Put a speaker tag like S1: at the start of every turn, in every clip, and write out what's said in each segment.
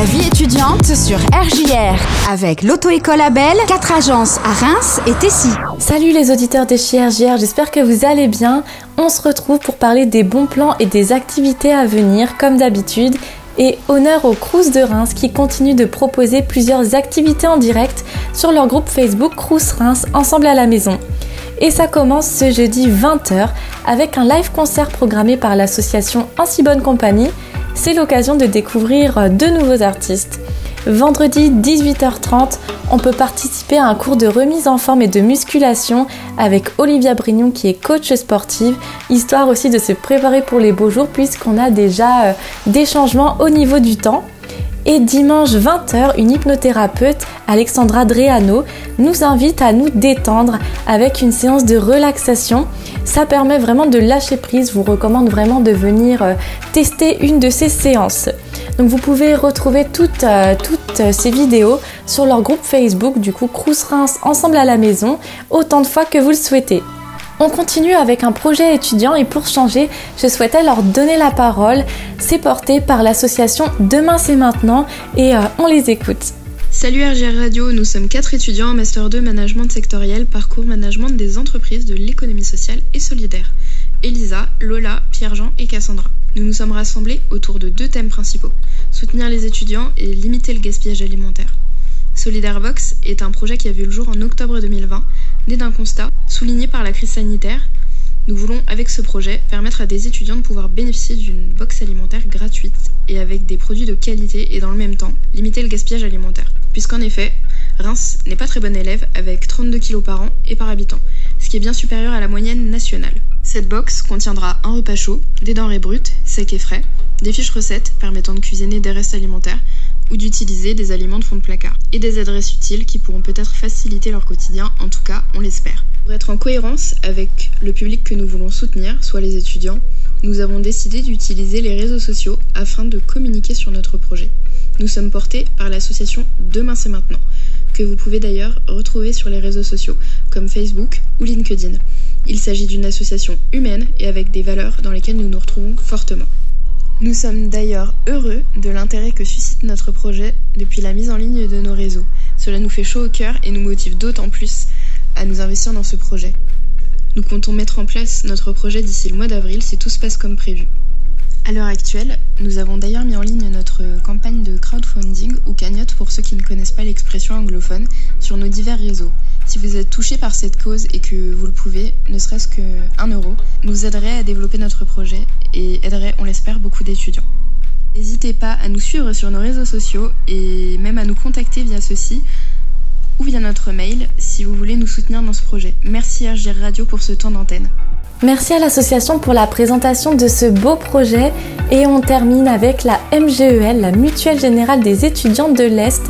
S1: La vie étudiante sur RJR avec l'auto-école Abel, 4 agences à Reims et Tessy.
S2: Salut les auditeurs de chez RJR, j'espère que vous allez bien. On se retrouve pour parler des bons plans et des activités à venir comme d'habitude. Et honneur aux Crous de Reims qui continuent de proposer plusieurs activités en direct sur leur groupe Facebook Crous Reims Ensemble à la maison. Et ça commence ce jeudi 20h avec un live concert programmé par l'association Ainsi Bonne Compagnie. C'est l'occasion de découvrir deux nouveaux artistes. Vendredi 18h30, on peut participer à un cours de remise en forme et de musculation avec Olivia Brignon qui est coach sportive, histoire aussi de se préparer pour les beaux jours puisqu'on a déjà euh, des changements au niveau du temps. Et dimanche 20h, une hypnothérapeute, Alexandra Dreano, nous invite à nous détendre avec une séance de relaxation. Ça permet vraiment de lâcher prise. Je vous recommande vraiment de venir euh, tester une de ces séances. Donc vous pouvez retrouver toutes, euh, toutes ces vidéos sur leur groupe Facebook, du coup Crous Ensemble à la maison, autant de fois que vous le souhaitez. On continue avec un projet étudiant et pour changer, je souhaitais leur donner la parole. C'est porté par l'association Demain c'est maintenant et euh, on les écoute.
S3: Salut RGR Radio, nous sommes quatre étudiants en Master 2 Management sectoriel, parcours management des entreprises de l'économie sociale et solidaire. Elisa, Lola, Pierre-Jean et Cassandra. Nous nous sommes rassemblés autour de deux thèmes principaux, soutenir les étudiants et limiter le gaspillage alimentaire. Solidaire Box est un projet qui a vu le jour en octobre 2020 Né d'un constat souligné par la crise sanitaire, nous voulons avec ce projet permettre à des étudiants de pouvoir bénéficier d'une box alimentaire gratuite et avec des produits de qualité et dans le même temps limiter le gaspillage alimentaire. Puisqu'en effet, Reims n'est pas très bon élève avec 32 kg par an et par habitant, ce qui est bien supérieur à la moyenne nationale. Cette box contiendra un repas chaud, des denrées brutes, secs et frais, des fiches recettes permettant de cuisiner des restes alimentaires, d'utiliser des aliments de fond de placard, et des adresses utiles qui pourront peut-être faciliter leur quotidien, en tout cas on l'espère. Pour être en cohérence avec le public que nous voulons soutenir, soit les étudiants, nous avons décidé d'utiliser les réseaux sociaux afin de communiquer sur notre projet. Nous sommes portés par l'association Demain c'est maintenant, que vous pouvez d'ailleurs retrouver sur les réseaux sociaux comme Facebook ou LinkedIn. Il s'agit d'une association humaine et avec des valeurs dans lesquelles nous nous retrouvons fortement. Nous sommes d'ailleurs heureux de l'intérêt que suscite notre projet depuis la mise en ligne de nos réseaux. Cela nous fait chaud au cœur et nous motive d'autant plus à nous investir dans ce projet. Nous comptons mettre en place notre projet d'ici le mois d'avril si tout se passe comme prévu. À l'heure actuelle, nous avons d'ailleurs mis en ligne notre campagne de crowdfunding ou cagnotte pour ceux qui ne connaissent pas l'expression anglophone sur nos divers réseaux. Si vous êtes touché par cette cause et que vous le pouvez, ne serait-ce que 1 euro, nous aiderait à développer notre projet et aiderait, on l'espère, beaucoup d'étudiants. N'hésitez pas à nous suivre sur nos réseaux sociaux et même à nous contacter via ceci ou via notre mail si vous voulez nous soutenir dans ce projet. Merci RGR Radio pour ce temps d'antenne.
S2: Merci à l'association pour la présentation de ce beau projet et on termine avec la MGEL, la Mutuelle Générale des étudiants de l'Est,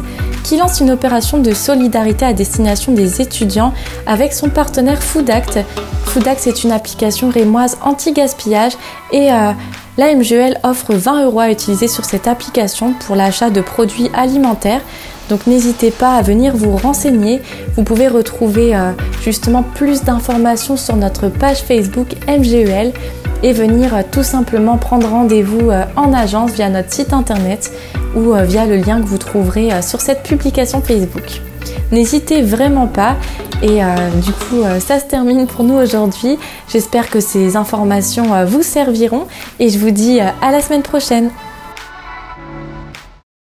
S2: qui lance une opération de solidarité à destination des étudiants avec son partenaire Foodact. Foodact c'est une application rémoise anti-gaspillage et euh, la MGEL offre 20 euros à utiliser sur cette application pour l'achat de produits alimentaires. Donc n'hésitez pas à venir vous renseigner. Vous pouvez retrouver euh, justement plus d'informations sur notre page Facebook MGEL et venir euh, tout simplement prendre rendez-vous en agence via notre site internet ou via le lien que vous trouverez sur cette publication Facebook. N'hésitez vraiment pas et du coup ça se termine pour nous aujourd'hui. J'espère que ces informations vous serviront et je vous dis à la semaine prochaine.